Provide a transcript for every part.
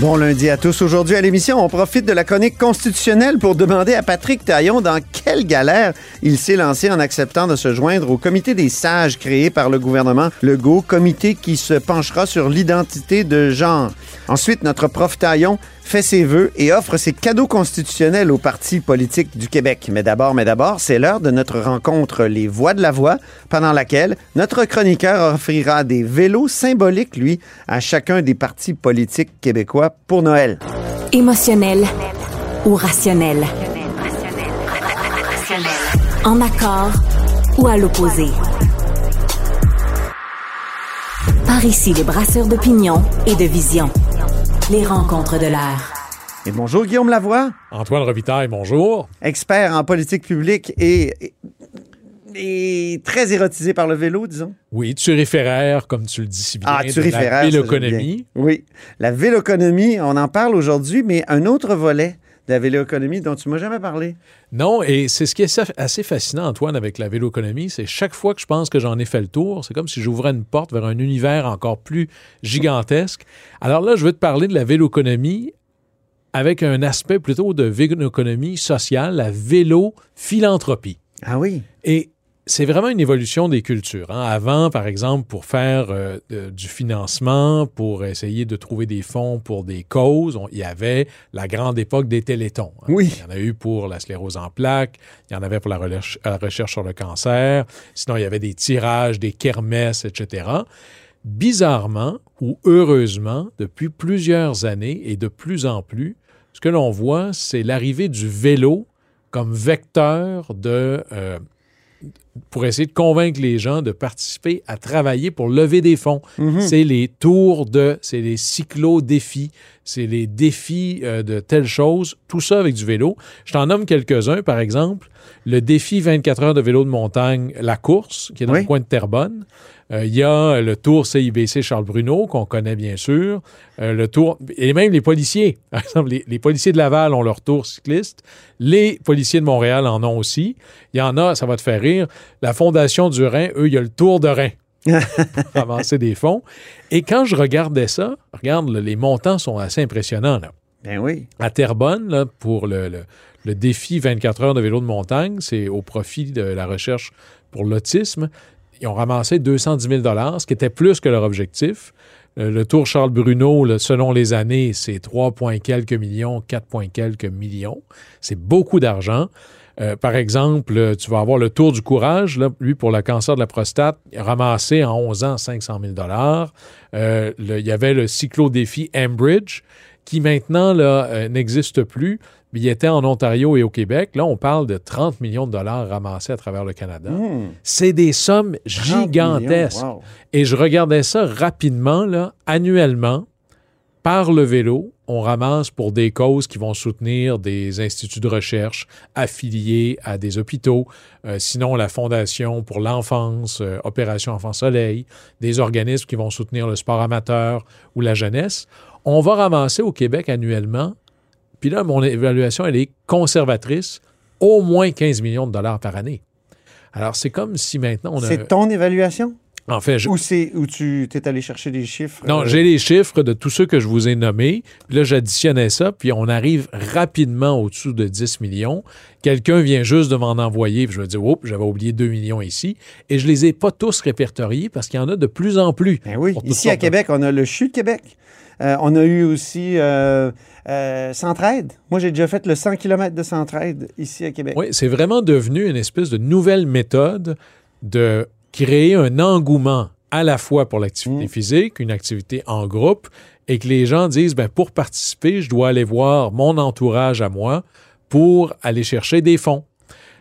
Bon lundi à tous. Aujourd'hui à l'émission, on profite de la chronique constitutionnelle pour demander à Patrick Taillon dans quelle galère il s'est lancé en acceptant de se joindre au comité des sages créé par le gouvernement Legault, comité qui se penchera sur l'identité de genre. Ensuite, notre prof Taillon fait ses vœux et offre ses cadeaux constitutionnels aux partis politiques du Québec. Mais d'abord, mais d'abord, c'est l'heure de notre rencontre Les Voix de la Voix, pendant laquelle notre chroniqueur offrira des vélos symboliques, lui, à chacun des partis politiques québécois pour Noël. Émotionnel ou rationnel? En accord ou à l'opposé? Par ici, les brasseurs d'opinion et de vision. Les rencontres de l'air. Et bonjour Guillaume Lavoie, Antoine Robitaille, bonjour. expert en politique publique et, et très érotisé par le vélo, disons. Oui, tu référaires, comme tu le dis si bien, Ah, de tu la j'aime véloéconomie. bien. Oui. La véloéconomie, on en parle aujourd'hui, mais un autre volet de la véloéconomie dont tu m'as jamais parlé. Non, et c'est ce qui est assez fascinant, Antoine, avec la véloéconomie, c'est chaque fois que je pense que j'en ai fait le tour, c'est comme si j'ouvrais une porte vers un univers encore plus gigantesque. Alors là, je veux te parler de la véloéconomie avec un aspect plutôt de véloéconomie sociale, la vélo-philanthropie. Ah oui. Et c'est vraiment une évolution des cultures. hein. Avant, par exemple, pour faire euh, de- du financement, pour essayer de trouver des fonds pour des causes, on- il y avait la grande époque des télétons. hein. Oui. Il y en a eu pour la sclérose en plaques, il y en avait pour la recherche, la recherche sur le cancer, sinon il y avait des tirages, des kermesses, etc. Bizarrement ou heureusement, depuis plusieurs années et de plus en plus, ce que l'on voit, c'est l'arrivée du vélo comme vecteur de, euh, pour essayer de convaincre les gens de participer à travailler pour lever des fonds. C'est les tours de, c'est les cyclo-défis, c'est les défis euh, de telle chose, tout ça avec du vélo. Je t'en nomme quelques-uns, par exemple, le défi 24 heures de vélo de montagne, la course, qui est dans Oui. le coin de Terrebonne. Euh, Il y a le tour CIBC Charles Bruno, qu'on connaît bien sûr. Euh, le tour, et même les policiers. Par exemple, les, les policiers de Laval ont leur tour cycliste. Les policiers de Montréal en ont aussi. Il y en a, ça va te faire rire. La Fondation du Rhin, eux, il y a le tour de Rhin. pour avancer des fonds. Et quand je regardais ça, regarde, les montants sont assez impressionnants. Là. Ben oui. À Terrebonne, là, pour le, le- le défi 24 heures de vélo de montagne, c'est au profit de la recherche pour l'autisme. Ils ont ramassé 210 000 ce qui était plus que leur objectif. Le Tour Charles Bruno, selon les années, c'est 3 points quelques millions, 4 points quelques millions. C'est beaucoup d'argent. Euh, par exemple, euh, tu vas avoir le Tour du courage, lui, pour le cancer de la prostate, ramassé en 11 ans 500 000 euh, le- Il y avait le cyclo-défi Ambridge, qui maintenant euh, n'existe plus. Il était en Ontario et au Québec. Là, on parle de 30 millions de dollars ramassés à travers le Canada. Hmm. C'est des sommes 30 gigantesques. wow. Et je regardais ça rapidement, là, annuellement, par le vélo, on ramasse pour des causes qui vont soutenir des instituts de recherche affiliés à des hôpitaux, euh, sinon la Fondation pour l'enfance, euh, Opération Enfant Soleil, des organismes qui vont soutenir le sport amateur ou la jeunesse. On va ramasser au Québec annuellement, puis là, mon évaluation, elle est conservatrice, au moins 15 millions de dollars par année. Alors, c'est comme si maintenant on a... C'est ton évaluation? En fait, je- Ou, c'est, où tu t'es allé chercher des chiffres? non, euh, j'ai les chiffres de tous ceux que je vous ai nommés. Puis là, j'additionnais ça, puis on arrive rapidement au-dessous de 10 millions. Quelqu'un vient juste de m'en envoyer, puis je me dis, oups, j'avais oublié 2 millions ici. Et je les ai pas tous répertoriés parce qu'il y en a de plus en plus. Ben oui. Ici à de- Québec, on a le CHU de Québec. Euh, on a eu aussi euh, euh, Centraide. Moi, j'ai déjà fait le 100 km de Centraide ici à Québec. Oui, c'est vraiment devenu une espèce de nouvelle méthode de créer un engouement à la fois pour l'activité Mm. physique, une activité en groupe, et que les gens disent, ben, pour participer, je dois aller voir mon entourage à moi pour aller chercher des fonds.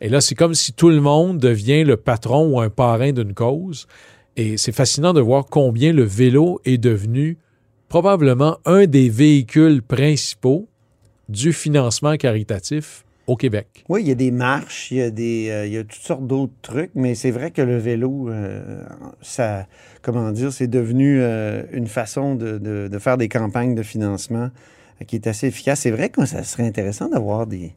Et là, c'est comme si tout le monde devient le patron ou un parrain d'une cause. Et c'est fascinant de voir combien le vélo est devenu probablement un des véhicules principaux du financement caritatif au Québec. Oui, il y a des marches, il y a, euh, toutes sortes d'autres trucs, mais c'est vrai que le vélo, euh, ça, comment dire, c'est devenu euh, une façon de, de- faire des campagnes de financement qui est assez efficace. C'est vrai que ça serait intéressant d'avoir des,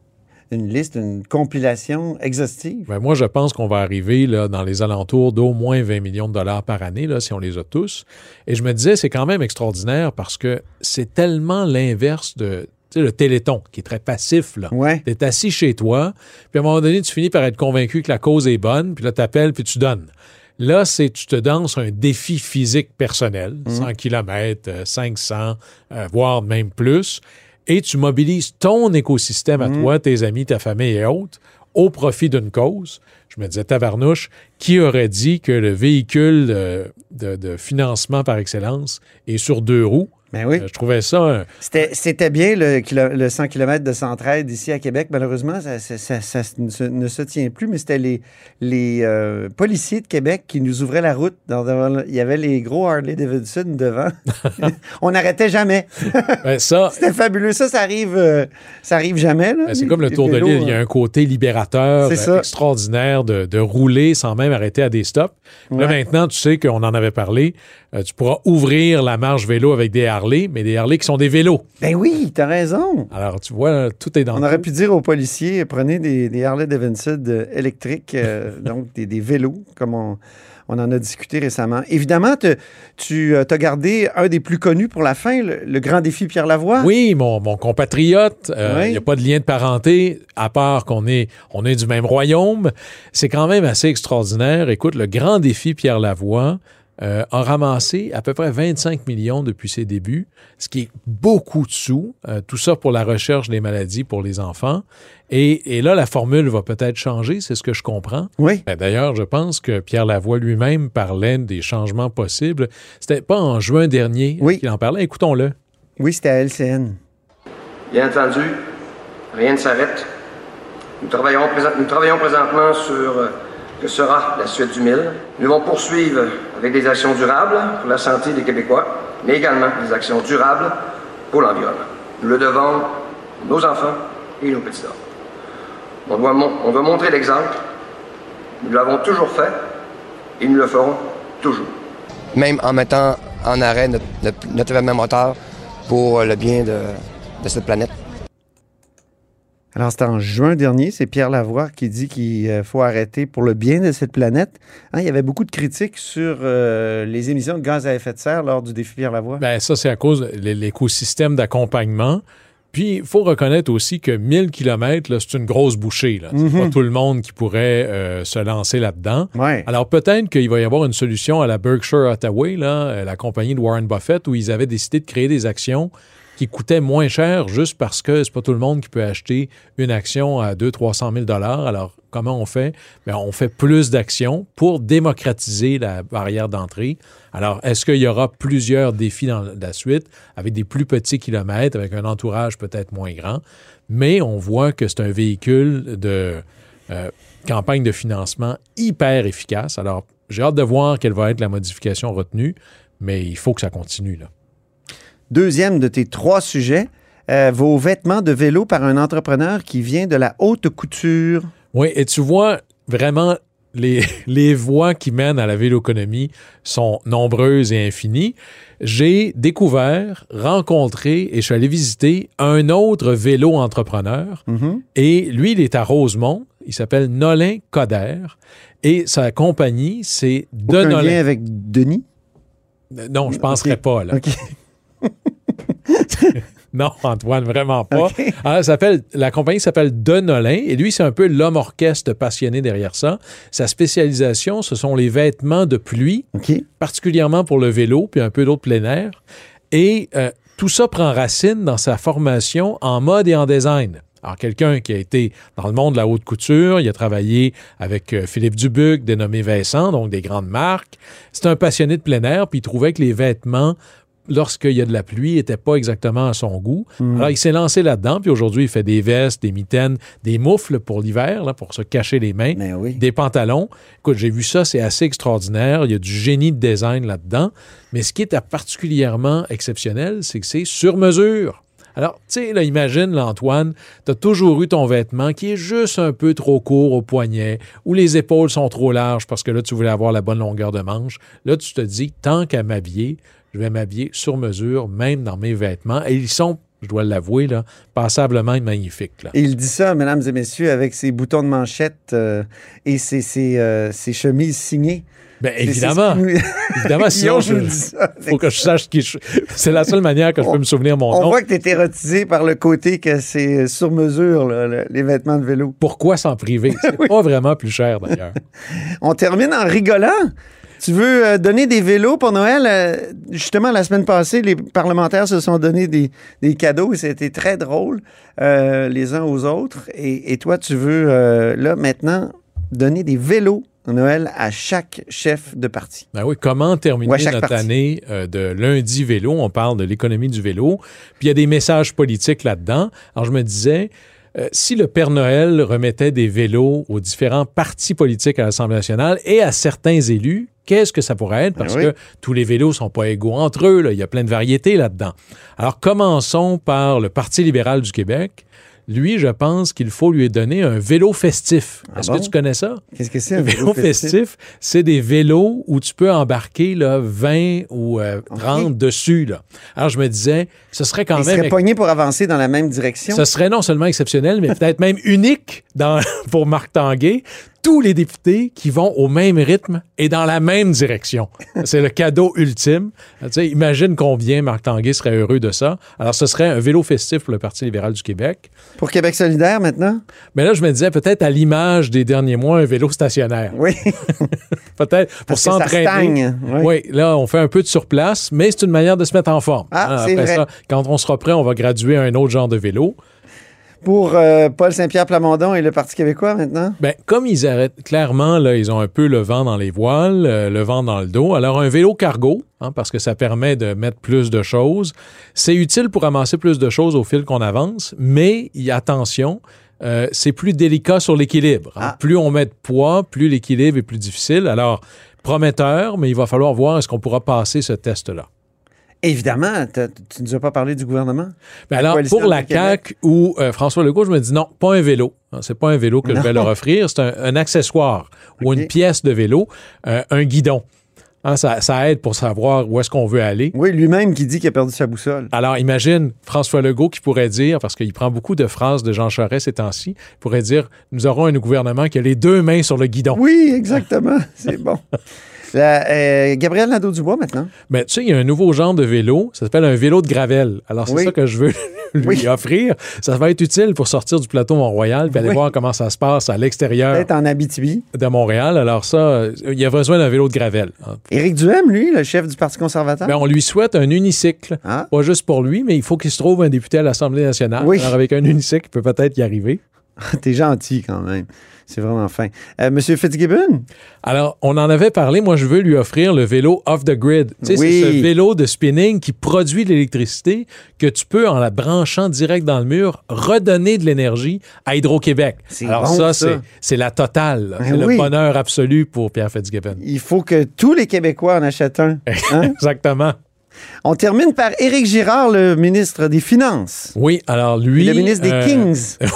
une liste, une compilation exhaustive. Ben, moi, je pense qu'on va arriver là, dans les alentours d'au moins 20 millions de dollars par année, là, si on les a tous. Et je me disais, c'est quand même extraordinaire parce que c'est tellement l'inverse de tu sais, le téléthon, qui est très passif. Là. Ouais. Tu es assis chez toi, puis à un moment donné, tu finis par être convaincu que la cause est bonne, puis là, tu appelles, puis tu donnes. Là, c'est tu te danses un défi physique personnel, 100 km, 500, euh, voire même plus, et tu mobilises ton écosystème à toi, tes amis, ta famille et autres, au profit d'une cause. Je me disais, tabarnouche, qui aurait dit que le véhicule euh, de, de financement par excellence est sur deux roues? Ben oui. Euh, je trouvais ça un, C'était, bien le, kilo- le 100 km de Centraide ici à Québec. Malheureusement, ça, ça- ça- ça ne, se, tient plus, mais c'était les, les euh, policiers de Québec qui nous ouvraient la route. Dans- il y avait les gros Harley Davidson devant. On n'arrêtait jamais. ben, ça, C'était fabuleux. Ça, ça arrive, euh, ça arrive jamais. Ben, c'est comme le tour de l'île. Il y a un côté libérateur extraordinaire de, de rouler sans même arrêter à des stops. Là, Ouais. maintenant, tu sais qu'on en avait parlé. euh, tu pourras ouvrir la marche vélo avec des Harley, mais des Harley qui sont des vélos. Ben oui, t'as raison. Alors, tu vois, tout est dans On tout. aurait pu dire aux policiers, prenez des, des Harley Davidson euh, électriques, euh, donc des, des vélos, comme on, on en a discuté récemment. Évidemment, te- tu as gardé un des plus connus pour la fin, le, le grand défi Pierre Lavoie. Oui, mon, mon compatriote, euh, il Oui. n'y a pas de lien de parenté, à part qu'on est, on est du même royaume. C'est quand même assez extraordinaire. Écoute, le grand défi Pierre Lavoie euh, a ramassé à peu près 25 millions depuis ses débuts, ce qui est beaucoup de sous. Euh, tout ça pour la recherche des maladies pour les enfants. Et, et là, la formule va peut-être changer, c'est ce que je comprends. Oui. Ben, D'ailleurs, je pense que Pierre Lavoie lui-même parlait des changements possibles. C'était pas en juin dernier Oui. qu'il en parlait. Écoutons-le. Oui, c'était à LCN. Bien entendu, rien ne s'arrête. Nous travaillons, présent- nous travaillons présentement sur euh, que sera la suite du mille. Nous devons poursuivre avec des actions durables pour la santé des Québécois, mais également des actions durables pour l'environnement. Nous le devons à nos enfants et nos petits-enfants. On doit, mon- on doit montrer l'exemple. Nous l'avons toujours fait et nous le ferons toujours. même en mettant en arrêt notre, notre, notre événement pour le bien de cette planète. Alors, c'était en juin dernier. C'est Pierre Lavoie qui dit qu'il euh, faut arrêter pour le bien de cette planète. Hein, il y avait beaucoup de critiques sur euh, les émissions de gaz à effet de serre lors du défi Pierre Lavoie. Ben, ça, c'est à cause de l'é- l'écosystème d'accompagnement. Puis, il faut reconnaître aussi que 1000 km, c'est une grosse bouchée. là. C'est pas tout le monde qui pourrait euh, se lancer là-dedans. Ouais. Alors, peut-être qu'il va y avoir une solution à la Berkshire Hathaway, là, la compagnie de Warren Buffett, où ils avaient décidé de créer des actions qui coûtaient moins cher juste parce que c'est pas tout le monde qui peut acheter une action à 200-300 000 Alors, comment on fait? Ben, on fait plus d'actions pour démocratiser la barrière d'entrée. Alors, est-ce qu'il y aura plusieurs défis dans la suite? Avec des plus petits kilomètres, avec un entourage peut-être moins grand? Mais on voit que c'est un véhicule de euh, campagne de financement hyper efficace. Alors, j'ai hâte de voir quelle va être la modification retenue, mais il faut que ça continue. Là. Deuxième de tes trois sujets, euh, vos vêtements de vélo par un entrepreneur qui vient de la haute couture. Oui, et tu vois vraiment les, les voies qui mènent à la véloéconomie sont nombreuses et infinies. J'ai découvert, rencontré et je suis allé visiter un autre vélo entrepreneur. Et lui, il est à Rosemont. Il s'appelle Nolin Coder. Et sa compagnie, c'est de Aucun Nolin. lien avec Denis? Non, je ne penserais pas. Là. Non, Antoine, vraiment pas. OK. Alors, ça s'appelle, la compagnie s'appelle Denolin et lui, c'est un peu l'homme orchestre passionné derrière ça. Sa spécialisation, ce sont les vêtements de pluie, particulièrement pour le vélo, puis un peu d'autres plein air. Et euh, tout ça prend racine dans sa formation en mode et en design. Alors, quelqu'un qui a été dans le monde de la haute couture, il a travaillé avec euh, Philippe Dubuc, dénommé Vincent, donc des grandes marques. C'est un passionné de plein air, puis il trouvait que les vêtements lorsqu'il y a de la pluie, n'était pas exactement à son goût. Alors, il s'est lancé là-dedans, puis aujourd'hui, il fait des vestes, des mitaines, des moufles pour l'hiver, là, pour se cacher les mains, Ben oui. des pantalons. Écoute, j'ai vu ça, c'est assez extraordinaire. Il y a du génie de design là-dedans. Mais ce qui est particulièrement exceptionnel, c'est que c'est sur mesure. Alors, tu sais, là, imagine, là, Antoine, tu as toujours eu ton vêtement qui est juste un peu trop court au poignet, ou les épaules sont trop larges parce que là, tu voulais avoir la bonne longueur de manche. Là, tu te dis, tant qu'à m'habiller, je vais m'habiller sur mesure, même dans mes vêtements. Et ils sont, je dois l'avouer, là, passablement magnifiques. Là. Et il dit ça, mesdames et messieurs, avec ses boutons de manchette euh, et ses, ses, euh, ses chemises signées. C'est- évidemment. Évidemment, sinon, je- dit ça. faut que je sache qui je C'est la seule manière que je peux me souvenir mon On nom. voit que tu es érotisé par le côté que c'est sur mesure, là, les vêtements de vélo. Pourquoi s'en priver? C'est pas vraiment plus cher, d'ailleurs. On termine en rigolant. Tu veux euh, donner des vélos pour Noël? Euh, justement, la semaine passée, les parlementaires se sont donné des, des cadeaux et c'était très drôle euh, les uns aux autres. Et, et toi, tu veux, euh, là, maintenant, donner des vélos Noël à chaque chef de parti. Ben oui, comment terminer notre année euh, de lundi vélo? On parle de l'économie du vélo. Puis il y a des messages politiques là-dedans. Alors je me disais, euh, si le Père Noël remettait des vélos aux différents partis politiques à l'Assemblée nationale et à certains élus, qu'est-ce que ça pourrait être? Parce Ben oui. que tous les vélos sont pas égaux entre eux. là. Il y a plein de variétés là-dedans. Alors commençons par le Parti libéral du Québec. Lui, je pense qu'il faut lui donner un vélo festif. Ah Est-ce bon? que tu connais ça? Qu'est-ce que c'est Un un vélo festif, c'est des vélos où tu peux embarquer là, 20 ou euh, 30 dessus. Là. Alors, je me disais, ce serait quand Il même. serait pogné pour avancer dans la même direction? Ce serait non seulement exceptionnel, mais peut-être même unique dans, pour Marc Tanguay. Tous les députés qui vont au même rythme et dans la même direction. C'est le cadeau ultime. Tu sais, imagine combien Marc Tanguay serait heureux de ça. Alors, ce serait un vélo festif pour le Parti libéral du Québec. Pour Québec solidaire, maintenant? Mais là, je me disais, peut-être à l'image des derniers mois, un vélo stationnaire. Oui. Peut-être pour s'entraîner. oui. Oui, là, on fait un peu de surplace, mais c'est une manière de se mettre en forme. Ah, Hein, Après vrai. ça, quand on sera prêt, on va graduer à un autre genre de vélo. Pour euh, Paul Saint-Pierre Plamondon et le Parti québécois, maintenant? Ben, comme ils arrêtent clairement, là, ils ont un peu le vent dans les voiles, euh, le vent dans le dos. Alors, un vélo cargo, hein, parce que ça permet de mettre plus de choses. C'est utile pour ramasser plus de choses au fil qu'on avance, mais y- attention, euh, c'est plus délicat sur l'équilibre. hein. Ah. Plus on met de poids, plus l'équilibre est plus difficile. Alors, prometteur, mais il va falloir voir est-ce qu'on pourra passer ce test-là. Évidemment, tu ne nous as pas parlé du gouvernement? Ben alors, pour la. CAQ ou euh, François Legault, je me dis non, pas un vélo. Hein, C'est pas un vélo que je vais leur offrir, c'est un, un accessoire ou une pièce de vélo, euh, un guidon. Hein, ça, ça aide pour savoir où est-ce qu'on veut aller. Oui, lui-même qui dit qu'il a perdu sa boussole. Alors, imagine François Legault qui pourrait dire, parce qu'il prend beaucoup de phrases de Jean Charest ces temps-ci, pourrait dire Nous aurons un gouvernement qui a les deux mains sur le guidon. Oui, exactement. C'est bon. La- euh, Gabriel Nadeau-Dubois, maintenant. Mais tu sais, il y a un nouveau genre de vélo, ça s'appelle un vélo de gravel. Alors, c'est Oui. ça que je veux lui Oui. offrir. Ça va être utile pour sortir du plateau Mont-Royal puis aller Oui. voir comment ça se passe à l'extérieur Peut-être en Abitibi. de Montréal. Alors ça, euh, il y a besoin d'un vélo de gravel. Éric Duhem, lui, le chef du Parti conservateur. Ben, on lui souhaite un unicycle. Ah. Pas juste pour lui, mais il faut qu'il se trouve un député à l'Assemblée nationale. Oui. Alors, avec un unicycle, il peut peut-être y arriver. T'es gentil quand même. C'est vraiment fin. Euh, Monsieur Fitzgibbon? Alors, on en avait parlé. Moi, je veux lui offrir le vélo off the grid. Oui. c'est ce vélo de spinning qui produit de l'électricité que tu peux, en la branchant direct dans le mur, redonner de l'énergie à Hydro-Québec. C'est Alors, bon, ça, ça. c'est- la totale. Ben C'est oui. le bonheur absolu pour Pierre Fitzgibbon. Il faut que tous les Québécois en achètent un. Hein? Exactement. On termine par Éric Girard, le ministre des Finances. Oui, alors lui. le ministre des euh, Kings.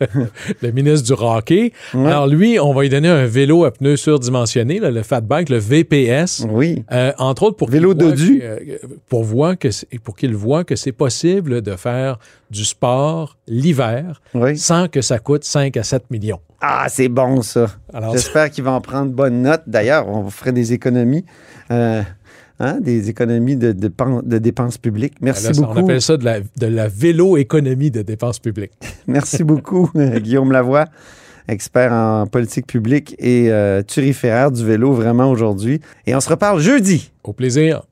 le ministre du hockey. Ouais. Alors lui, on va lui donner un vélo à pneus surdimensionnés, là, le fat bike, le VPS. Oui. Euh, entre autres pour Vélo qu'il voit dodu. que- euh, pour voir que c'est- pour qu'il voit que c'est possible de faire du sport l'hiver Oui. sans que ça coûte 5 à 7 millions. Ah, c'est bon, ça. J'espère qu'il va en prendre bonne note. D'ailleurs, on ferait des économies. euh, hein, des économies de, de, pen- de dépenses publiques. Merci là, ça, on beaucoup. appelle ça de la, de la vélo-économie de dépenses publiques. Merci beaucoup, Guillaume Lavoie, expert en politique publique et euh, turiféraire du vélo vraiment aujourd'hui. Et on se reparle jeudi. Au plaisir.